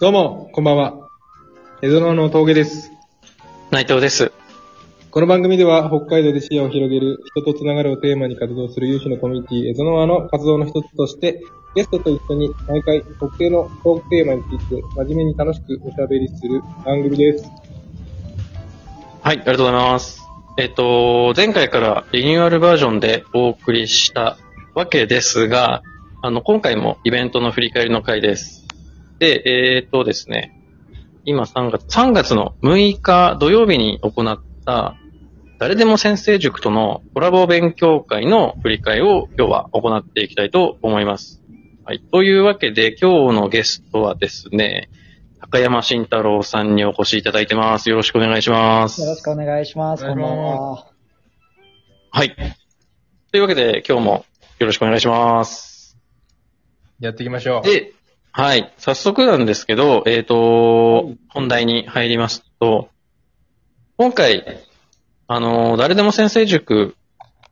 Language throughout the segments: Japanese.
どうも、こんばんは。江戸川の峠です。内藤です。この番組では、北海道で視野を広げる、人とつながるをテーマに活動する有志のコミュニティ、江戸川の活動の一つとして、ゲストと一緒に毎回特定のトークテーマについて、真面目に楽しくおしゃべりする番組です。はい、ありがとうございます。えっ、と、前回からリニューアルバージョンでお送りしたわけですが、あの、今回もイベントの振り返りの回です。で、えっ、とですね、今3月、3月の6日土曜日に行った、誰でも先生塾とのコラボ勉強会の振り返りを今日は行っていきたいと思います。はい。というわけで、今日のゲストはですね、高山慎太郎さんにお越しいただいてます。よろしくお願いします。よろしくお願いします。こんばんは。はい。というわけで、今日もよろしくお願いします。やっていきましょう。で、はい。早速なんですけど、えっ、と、本題に入りますと、今回、あの、誰でも先生塾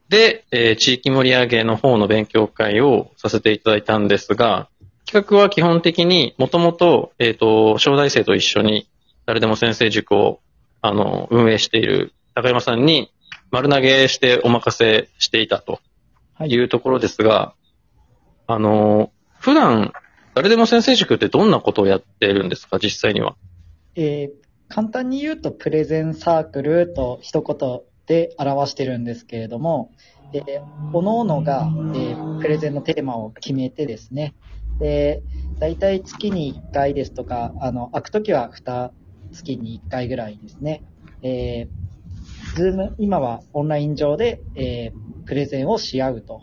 で、えー地域盛り上げの方の勉強会をさせていただいたんですが、企画は基本的にもともと、えっ、と、小大生と一緒に誰でも先生塾を、あの、運営している高山さんに丸投げしてお任せしていたというところですが、あの、普段、誰でも先生塾ってどんなことをやってるんですか、実際には。えー簡単に言うと、プレゼンサークルと一言で表してるんですけれども、えー、各々が、えープレゼンのテーマを決めてですね、で、大体月に1回ですとか、あの、開くときは2月に1回ぐらいですね。えー、ズーム、今はオンライン上で、えープレゼンをし合うと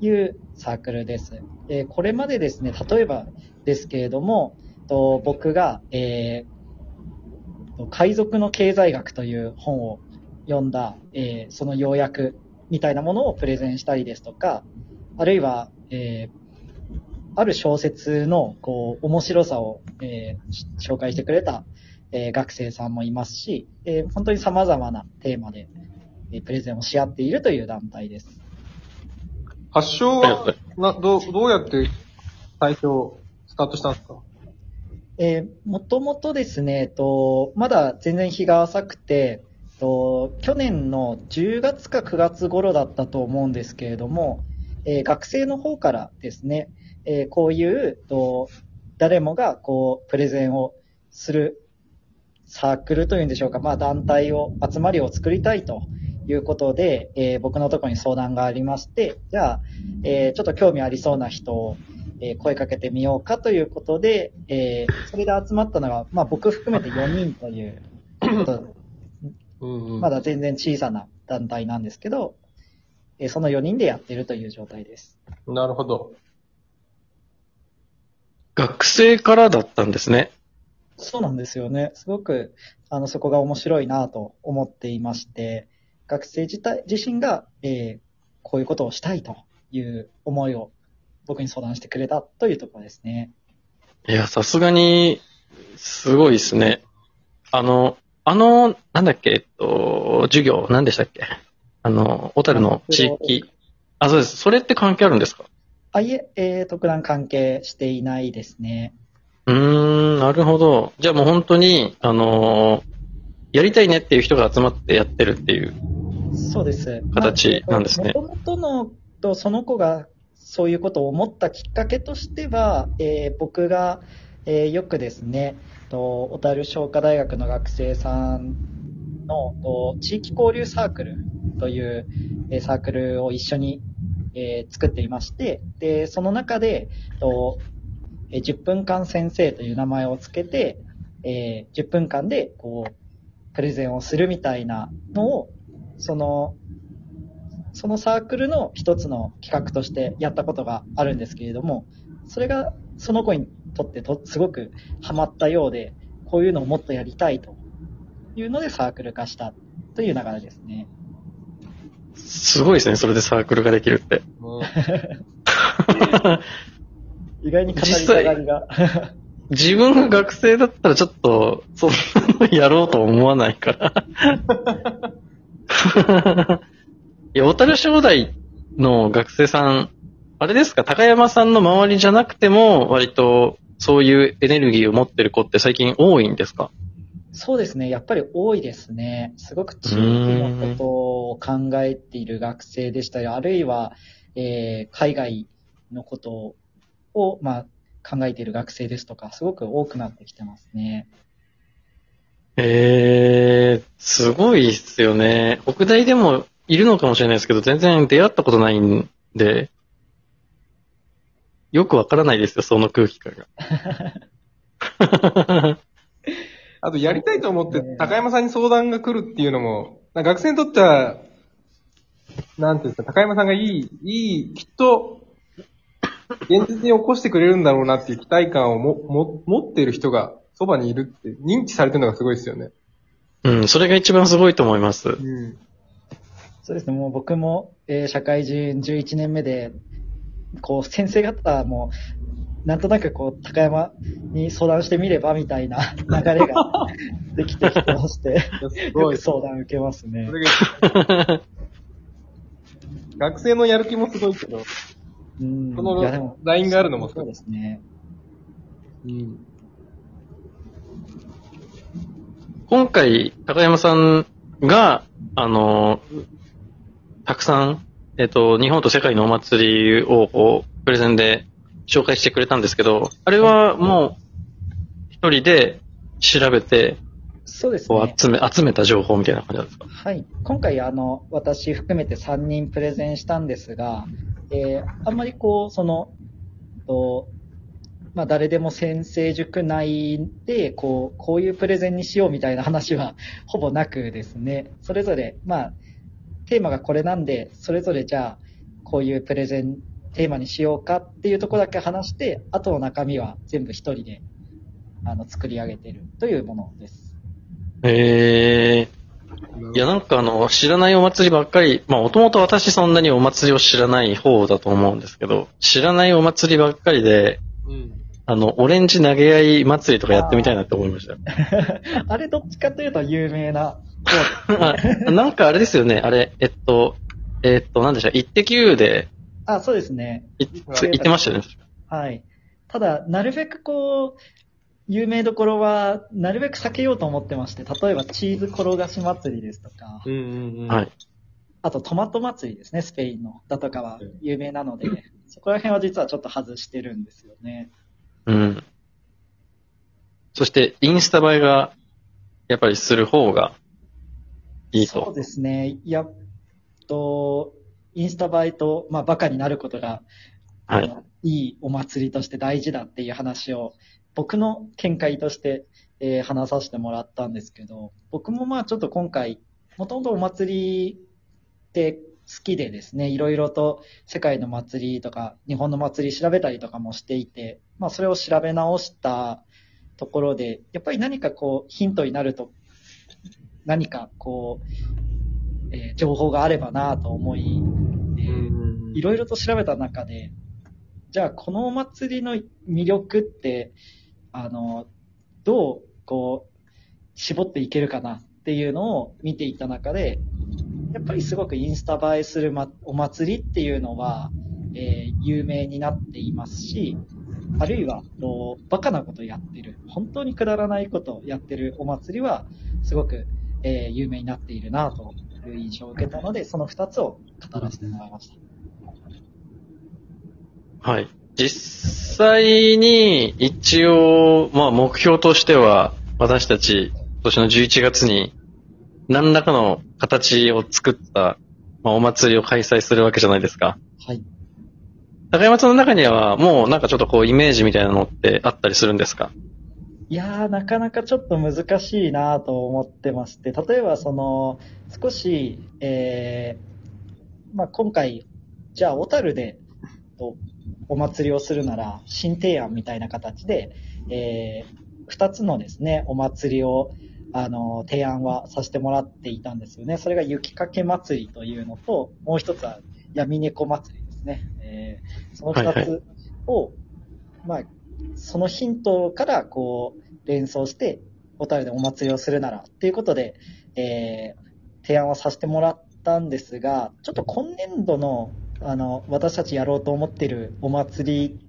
いうサークルです。えこれまでですね、例えばですけれども、と僕が、えー海賊の経済学という本を読んだ、えーその要約みたいなものをプレゼンしたりですとか、あるいは、えーある小説のこう面白さを、えー紹介してくれた、えー学生さんもいますし、えー本当に様々なテーマで、えープレゼンをし合っているという団体です。発祥は、な、どう、どうやって最初、スタートしたんですか？えーもともとですね、えっと、まだ全然日が浅くて、えっと去年の10月か9月頃だったと思うんですけれども、えー学生の方からですね、えーこういう、と誰もがこう、プレゼンをするサークルというんでしょうか、まあ団体を、集まりを作りたいということで、えー僕のところに相談がありまして、じゃあ、えーちょっと興味ありそうな人を、えー声かけてみようかということで、えーそれで集まったのが、まあ僕含めて4人というまだ全然小さな団体なんですけど、えーその4人でやってるという状態です。なるほど。学生からだったんですね。そうなんですよね。すごく、あの、そこが面白いなと思っていまして、学生自体、自身が、えーこういうことをしたいという思いを僕に相談してくれたというところですね。いや、さすがに、すごいですね。あの、あの、なんだっけ、えっと、授業、何でしたっけ？あの、小樽の地域。あ、そうです。それって関係あるんですか？あ、いえ、えー特段関係していないですね。うーん、なるほど。じゃあもう本当に、あのやりたいねっていう人が集まってやってるっていう。そうです。形なんですねもともとのと、その子がそういうことを思ったきっかけとしては、えー僕が、えーよくですね、と小樽商科大学の学生さんのと地域交流サークルという、えーサークルを一緒に、えー作っていまして、で、その中で、とえー10分間先生という名前をつけて、えー10分間で、こう、プレゼンをするみたいなのを、その、そのサークルの一つの企画としてやったことがあるんですけれども、それがその子にとってとすごくハマったようで、こういうのをもっとやりたいというのでサークル化したという流れですね。すごいですね、それでサークルができるって。うん 意外に語りたがりが。自分が学生だったらちょっと、そんなのやろうと思わないから。いや、小樽商大の学生さん、あれですか、高山さんの周りじゃなくても、割とそういうエネルギーを持ってる子って最近多いんですか？そうですね。やっぱり多いですね。すごく地域のことを考えている学生でしたり、あるいは、えー海外のことを、まあ、考えている学生ですとか、すごく多くなってきてますね。えー、すごいっすよね。北大でもいるのかもしれないですけど、全然出会ったことないんで、よくわからないですよ、その空気感が。あと、やりたいと思ってね、高山さんに相談が来るっていうのも、学生にとっては、なんていうんですか、高山さんがいい、いい、きっと、現実に起こしてくれるんだろうなっていう期待感をも、も、持っている人がそばにいるって、認知されてるのがすごいですよね。うん、それが一番すごいと思います。うん。そうですね。もう僕も、えー社会人11年目で、こう、先生方も、なんとなくこう、高山に相談してみればみたいな 流れができてきてまして、すごい。よく相談受けますねそ。れが学生のやる気もすごいけど、うんそのラインがあるのもすそうごい。ですね。うん。今回、高山さんが、あの、たくさん、えっ、と、日本と世界のお祭りを、こう、プレゼンで紹介してくれたんですけど、あれはもう、一人で調べて、そうですね。集め、集めた情報みたいな感じなんですか？はい。今回、あの、私含めて3人プレゼンしたんですが、えーあんまりこう、その、とまあ、誰でも先生塾内で、こう、こういうプレゼンにしようみたいな話は ほぼなくですね、それぞれ、まあ、テーマがこれなんで、それぞれじゃあ、こういうプレゼン、テーマにしようかっていうところだけ話して、あとの中身は全部一人で、あの、作り上げているというものです。へえいや、なんかあの、知らないお祭りばっかり、まあ、もともと私そんなにお祭りを知らない方だと思うんですけど、知らないお祭りばっかりで、うん。あの、オレンジ投げ合い祭りとかやってみたいなって思いましたよ。あれどっちかというと有名な あなんかあれですよね、あれ、えっと、えっと、なんでしょう、イッテ Q で、あ、そうですね。いつ言ってましたよね。はい。ただ、なるべくこう、有名どころは、なるべく避けようと思ってまして、例えばチーズ転がし祭りですとか、うんうんうん。はい。あとトマト祭りですね、スペインの。だとかは有名なので、そこら辺は実はちょっと外してるんですよね。うん。そして、インスタ映えが、やっぱりする方がいいと。そうですね。やっと、インスタ映えと、まあ、バカになることが、はいいいお祭りとして大事だっていう話を、僕の見解として、えー話させてもらったんですけど、僕もまあちょっと今回、もともとお祭りって好きでですね、いろいろと世界の祭りとか、日本の祭り調べたりとかもしていて、まあそれを調べ直したところで、やっぱり何かこうヒントになると、何かこう、えー情報があればなと思い、えーいろいろと調べた中で、じゃあこのお祭りの魅力って、あの、どう、こう、絞っていけるかなっていうのを見ていった中で、やっぱりすごくインスタ映えする、ま、お祭りっていうのは、えー有名になっていますし、あるいは、とバカなことやってる、本当にくだらないことをやってるお祭りは、すごく、えー有名になっているなという印象を受けたので、その二つを語らせてもらいました。はい。実際に、一応、まあ目標としては、私たち、今年の11月に、何らかの形を作った、まあお祭りを開催するわけじゃないですか。はい。高山さんの中には、もうなんかちょっとこう、イメージみたいなのってあったりするんですか？いやー、なかなかちょっと難しいなと思ってまして、例えばその、少し、えー、まあ、今回、じゃあ、小樽で、とお祭りをするなら、新提案みたいな形で、えー、二つのですね、お祭りを、あの、提案はさせてもらっていたんですよね。それが雪かけ祭りというのと、もう一つは闇猫祭りですね。えー、その二はいつを、まあ、そのヒントからこう連想して、小樽でお祭りをするならっていうことで、えー提案をさせてもらったんですが、ちょっと今年度のあの私たちやろうと思っているお祭り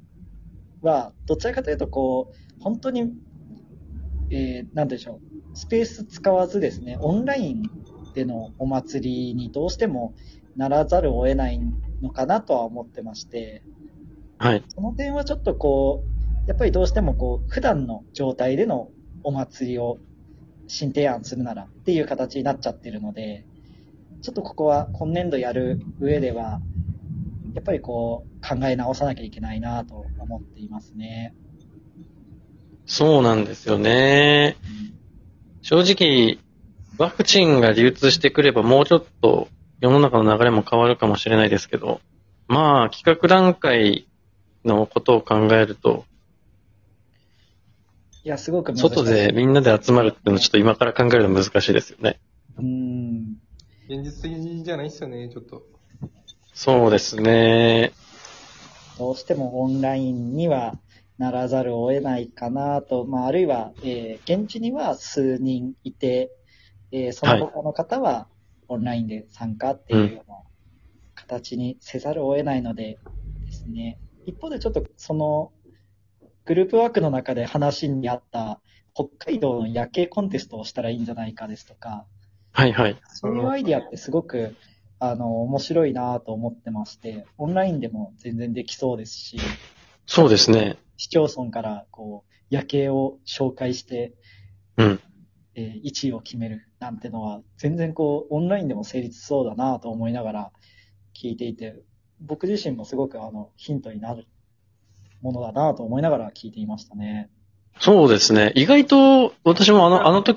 は、どちらかというと、こう、本当に、えー、なんでしょう、スペース使わずですね、オンラインでのお祭りにどうしてもならざるを得ないのかなとは思ってまして、はい。その点はちょっとこう、やっぱりどうしてもこう、普段の状態でのお祭りを新提案するならっていう形になっちゃってるので、ちょっとここは今年度やる上では、やっぱりこう、考え直さなきゃいけないなと思っていますね。そうなんですよね。正直、ワクチンが流通してくればもうちょっと世の中の流れも変わるかもしれないですけど、まあ、企画段階のことを考えると、いや、すごく難しい。外でみんなで集まるっていうのはちょっと今から考えるの難しいですよね。うん。現実的じゃないっすよね、ちょっと。そうですね。どうしてもオンラインにはならざるを得ないかなと、まあ、あるいは、えー現地には数人いて、えーその他の方はオンラインで参加っていうような形にせざるを得ないのでですね。一方でちょっとそのグループワークの中で話にあった北海道の夜景コンテストをしたらいいんじゃないかですとか、はいはい。そういうアイディアってすごく、あの、面白いなと思ってまして、オンラインでも全然できそうですし、そうですね。市町村から、こう、夜景を紹介して、うん。えー1位を決めるなんてのは、全然こう、オンラインでも成立しそうだなと思いながら聞いていて、僕自身もすごくあの、ヒントになるものだなと思いながら聞いていましたね。そうですね。意外と私もあの、あの時